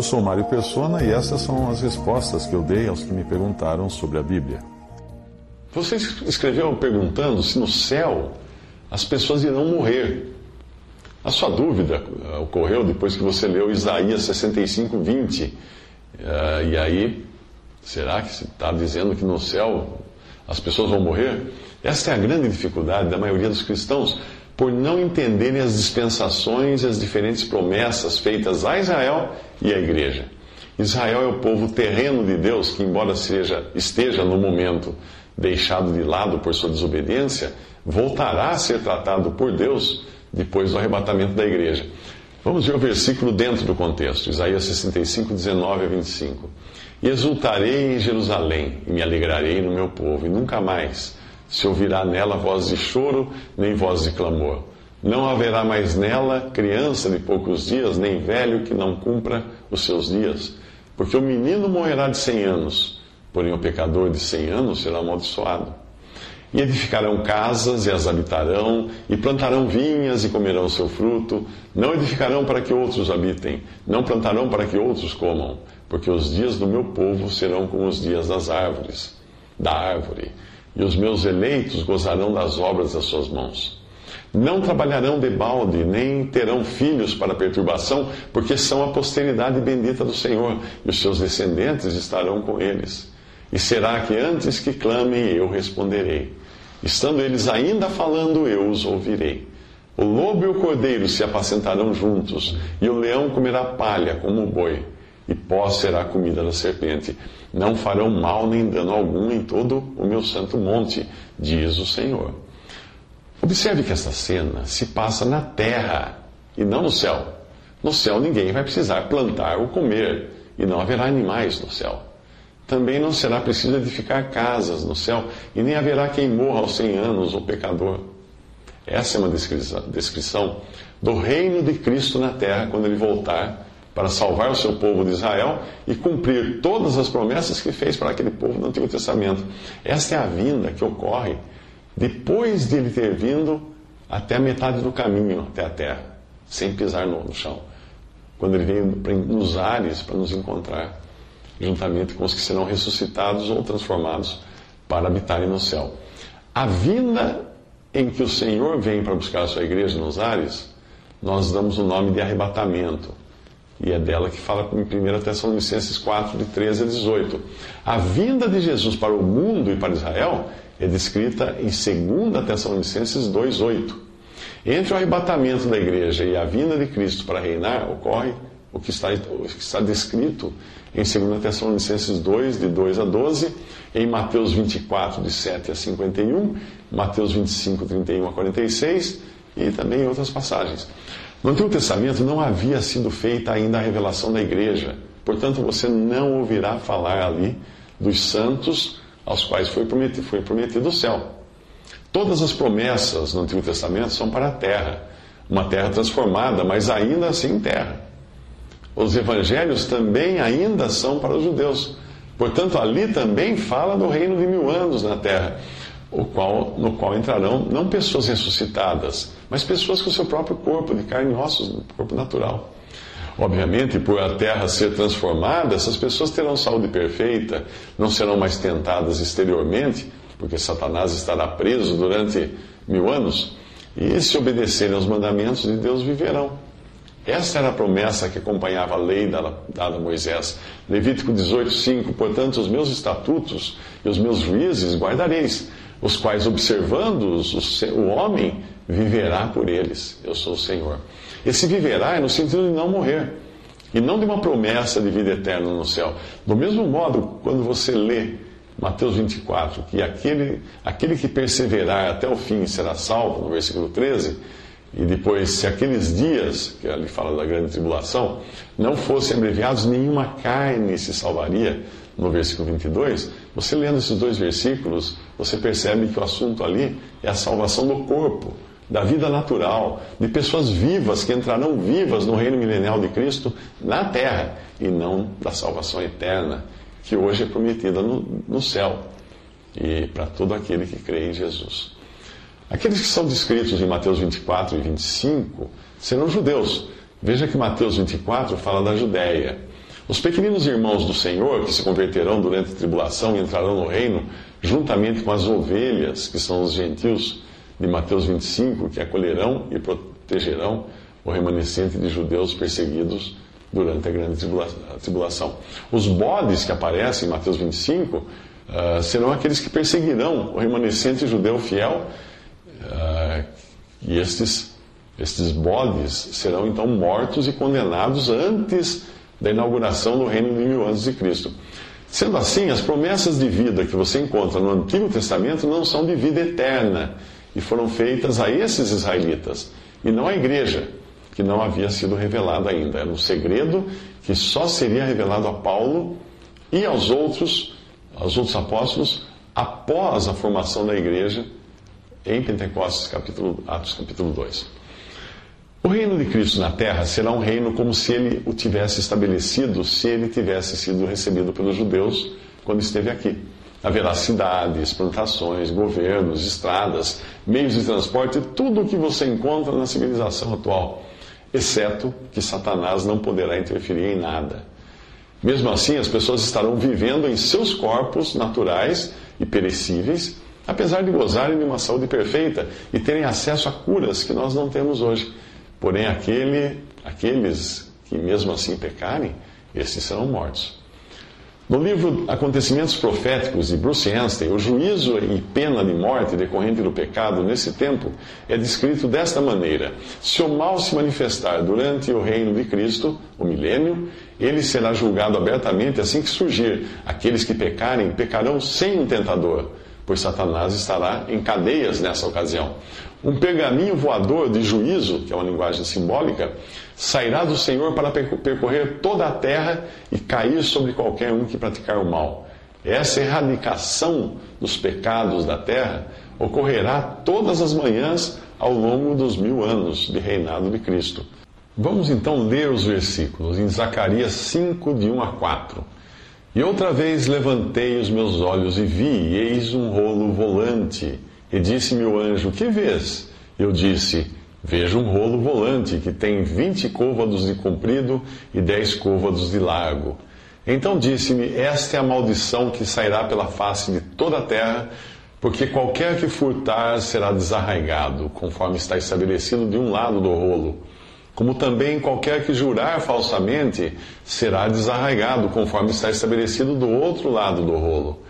Eu sou Mário Persona e essas são as respostas que eu dei aos que me perguntaram sobre a Bíblia. Você escreveu perguntando se no céu as pessoas irão morrer. A sua dúvida eh, ocorreu depois que você leu Isaías 65, 20. Uh, e aí, será que está dizendo que no céu as pessoas vão morrer? Esta é a grande dificuldade da maioria dos cristãos, por não entenderem as dispensações e as diferentes promessas feitas a Israel e à igreja. Israel é o povo terreno de Deus que, embora seja, esteja no momento deixado de lado por sua desobediência, voltará a ser tratado por Deus depois do arrebatamento da igreja. Vamos ver o versículo dentro do contexto, Isaías 65, 19 a 25. E exultarei em Jerusalém, e me alegrarei no meu povo, e nunca mais se ouvirá nela voz de choro, nem voz de clamor. Não haverá mais nela criança de poucos dias, nem velho que não cumpra os seus dias. Porque o menino morrerá de cem anos, porém o pecador de cem anos será amaldiçoado. E edificarão casas e as habitarão, e plantarão vinhas e comerão seu fruto. Não edificarão para que outros habitem, não plantarão para que outros comam, porque os dias do meu povo serão como os dias das árvores, da árvore, e os meus eleitos gozarão das obras das suas mãos. Não trabalharão debalde, nem terão filhos para perturbação, porque são a posteridade bendita do Senhor, e os seus descendentes estarão com eles. E será que antes que clamem, eu responderei. Estando eles ainda falando, eu os ouvirei. O lobo e o cordeiro se apacentarão juntos, e o leão comerá palha como o boi, e pó será comida da serpente. Não farão mal nem dano algum em todo o meu santo monte, diz o Senhor. Observe que esta cena se passa na terra e não no céu. No céu ninguém vai precisar plantar ou comer, e não haverá animais no céu. Também não será preciso edificar casas no céu, e nem haverá quem morra aos cem anos, o pecador. Essa é uma descrição do reino de Cristo na terra, quando ele voltar para salvar o seu povo de Israel e cumprir todas as promessas que fez para aquele povo no Antigo Testamento. Esta é a vinda que ocorre depois de ele ter vindo até a metade do caminho até a terra, sem pisar no, no chão. Quando ele veio nos ares para nos encontrar juntamente com os que serão ressuscitados ou transformados para habitarem no céu. A vinda em que o Senhor vem para buscar a sua igreja nos ares, nós damos o nome de arrebatamento. E é dela que fala em 1 Tessalonicenses 4, de 13 a 18. A vinda de Jesus para o mundo e para Israel é descrita em 2 Tessalonicenses 2, 8. Entre o arrebatamento da igreja e a vinda de Cristo para reinar, ocorre o que está, o que está descrito em 2 Tessalonicenses 2, de 2 a 12, em Mateus 24, de 7 a 51, Mateus 25, 31 a 46 e também em outras passagens. No Antigo Testamento não havia sido feita ainda a revelação da igreja, portanto você não ouvirá falar ali dos santos aos quais foi prometido, foi prometido o céu. Todas as promessas no Antigo Testamento são para a terra, uma terra transformada, mas ainda assim terra os evangelhos também ainda são para os judeus. Portanto, ali também fala do reino de mil anos na terra, o qual, no qual entrarão não pessoas ressuscitadas, mas pessoas com seu próprio corpo, de carne e ossos, corpo natural. Obviamente, por a terra ser transformada, essas pessoas terão saúde perfeita, não serão mais tentadas exteriormente, porque Satanás estará preso durante mil anos, e se obedecerem aos mandamentos de Deus, viverão. Essa era a promessa que acompanhava a lei dada, a Moisés. Levítico 18, 5. Portanto, os meus estatutos e os meus juízes guardareis, os quais, observando-os, o homem viverá por eles. Eu sou o Senhor. Esse viverá é no sentido de não morrer, e não de uma promessa de vida eterna no céu. Do mesmo modo, quando você lê Mateus 24, que aquele, aquele que perseverar até o fim será salvo, no versículo 13 e depois, se aqueles dias, que ali fala da grande tribulação, não fossem abreviados, nenhuma carne se salvaria, no versículo 22, você lendo esses dois versículos, você percebe que o assunto ali é a salvação do corpo, da vida natural, de pessoas vivas que entrarão vivas no reino milenial de Cristo na terra, e não da salvação eterna, que hoje é prometida no, no céu, e para todo aquele que crê em Jesus. Aqueles que são descritos em Mateus 24 e 25 serão judeus. Veja que Mateus 24 fala da Judéia. Os pequeninos irmãos do Senhor, que se converterão durante a tribulação e entrarão no reino, juntamente com as ovelhas, que são os gentios de Mateus 25, que acolherão e protegerão o remanescente de judeus perseguidos durante a grande tribulação. Os bodes que aparecem em Mateus 25 uh, ah, serão aqueles que perseguirão o remanescente judeu fiel, uh, e estes, estes bodes serão então mortos e condenados antes da inauguração do reino de mil anos de Cristo. Sendo assim, as promessas de vida que você encontra no Antigo Testamento não são de vida eterna e foram feitas a esses israelitas e não à igreja, que não havia sido revelada ainda. Era um segredo que só seria revelado a Paulo e aos outros, aos outros apóstolos, após a formação da igreja em Pentecostes, capítulo, Atos capítulo 2. O reino de Cristo na terra será um reino como se ele o tivesse estabelecido, se ele tivesse sido recebido pelos judeus quando esteve aqui. Haverá cidades, plantações, governos, estradas, meios de transporte, tudo o que você encontra na civilização atual, exceto que Satanás não poderá interferir em nada. Mesmo assim, as pessoas estarão vivendo em seus corpos naturais e perecíveis, apesar de gozarem de uma saúde perfeita e terem acesso a curas que nós não temos hoje. Porém, aquele, aqueles que mesmo assim pecarem, esses serão mortos. No livro Acontecimentos Proféticos de Bruce Anstey, o juízo e pena de morte decorrente do pecado nesse tempo é descrito desta maneira: Se o mal se manifestar durante o reino de Cristo, o milênio, ele será julgado abertamente assim que surgir. Aqueles que pecarem, pecarão sem um tentador, pois Satanás estará em cadeias nessa ocasião. Um pergaminho voador de juízo, que é uma linguagem simbólica, sairá do Senhor para percorrer toda a terra e cair sobre qualquer um que praticar o mal. Essa erradicação dos pecados da terra ocorrerá todas as manhãs ao longo dos mil anos de reinado de Cristo. Vamos então ler os versículos em Zacarias 5, de 1 a 4. E outra vez levantei os meus olhos e vi, e eis um rolo volante e disse-me o anjo: Que vês? Eu disse: Vejo um rolo volante que tem vinte côvados de comprido e dez côvados de largo. Então disse-me: Esta é a maldição que sairá pela face de toda a terra, porque qualquer que furtar será desarraigado, conforme está estabelecido de um lado do rolo. Como também qualquer que jurar falsamente será desarraigado, conforme está estabelecido do outro lado do rolo.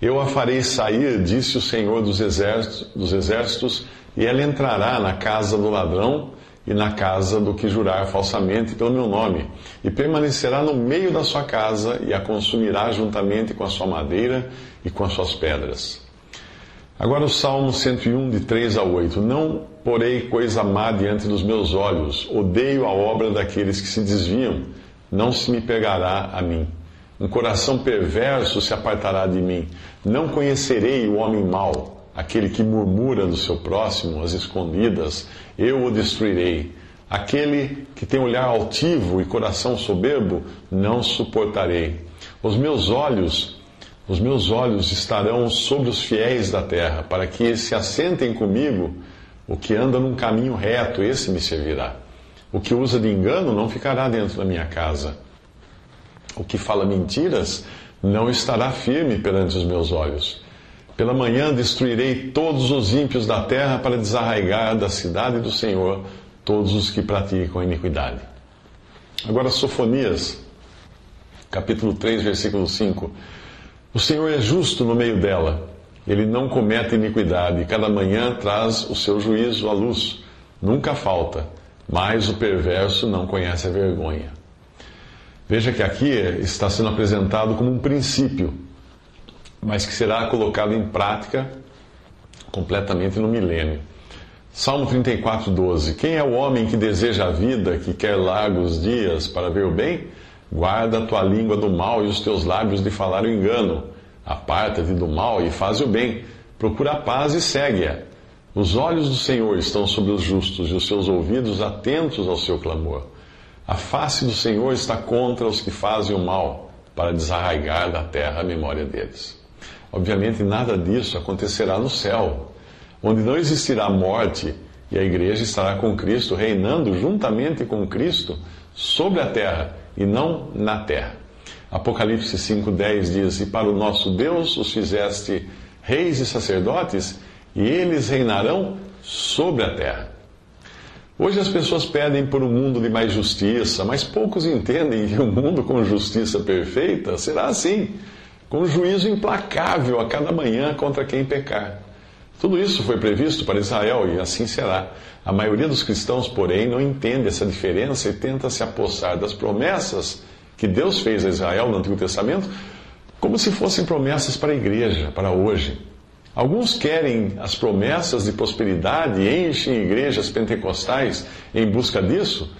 Eu a farei sair, disse o Senhor dos exércitos, dos exércitos, e ela entrará na casa do ladrão e na casa do que jurar falsamente pelo meu nome, e permanecerá no meio da sua casa e a consumirá juntamente com a sua madeira e com as suas pedras. Agora o Salmo 101, de 3 a 8. Não porei coisa má diante dos meus olhos, odeio a obra daqueles que se desviam, não se me pegará a mim. Um coração perverso se apartará de mim. Não conhecerei o homem mau, aquele que murmura do seu próximo, as escondidas, eu o destruirei. Aquele que tem olhar altivo e coração soberbo, não suportarei. Os meus olhos, os meus olhos estarão sobre os fiéis da terra, para que se assentem comigo. O que anda num caminho reto, esse me servirá. O que usa de engano não ficará dentro da minha casa. O que fala mentiras não estará firme perante os meus olhos. Pela manhã destruirei todos os ímpios da terra para desarraigar da cidade do Senhor todos os que praticam a iniquidade. Agora, Sofonias, capítulo 3, versículo 5. O Senhor é justo no meio dela, ele não comete iniquidade, cada manhã traz o seu juízo à luz. Nunca falta, mas o perverso não conhece a vergonha. Veja que aqui está sendo apresentado como um princípio, mas que será colocado em prática completamente no milênio. Salmo 34, 12. Quem é o homem que deseja a vida, que quer largos dias para ver o bem? Guarda a tua língua do mal e os teus lábios de falar o engano. Aparta-te do mal e faz o bem. Procura a paz e segue-a. Os olhos do Senhor estão sobre os justos e os seus ouvidos atentos ao seu clamor. A face do Senhor está contra os que fazem o mal, para desarraigar da terra a memória deles. Obviamente, nada disso acontecerá no céu, onde não existirá morte e a igreja estará com Cristo, reinando juntamente com Cristo sobre a terra e não na terra. Apocalipse 5,10 diz: E para o nosso Deus os fizeste reis e sacerdotes, e eles reinarão sobre a terra. Hoje as pessoas pedem por um mundo de mais justiça, mas poucos entendem que um mundo com justiça perfeita será assim, com juízo implacável a cada manhã contra quem pecar. Tudo isso foi previsto para Israel e assim será. A maioria dos cristãos, porém, não entende essa diferença e tenta se apossar das promessas que Deus fez a Israel no Antigo Testamento como se fossem promessas para a igreja, para hoje. Alguns querem as promessas de prosperidade e enchem igrejas pentecostais em busca disso,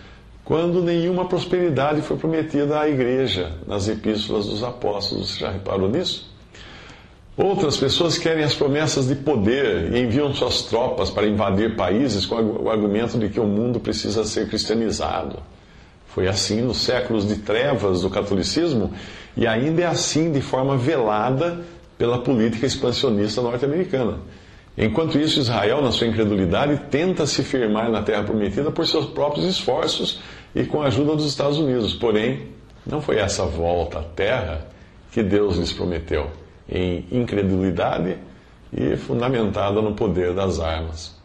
quando nenhuma prosperidade foi prometida à igreja nas epístolas dos apóstolos. Você já reparou nisso? Outras pessoas querem as promessas de poder e enviam suas tropas para invadir países com o argumento de que o mundo precisa ser cristianizado. Foi assim nos séculos de trevas do catolicismo e ainda é assim de forma velada pela política expansionista norte-americana. Enquanto isso, Israel, na sua incredulidade, tenta se firmar na terra prometida por seus próprios esforços e com a ajuda dos Estados Unidos. Porém, não foi essa volta à terra que Deus lhes prometeu, em incredulidade e fundamentada no poder das armas.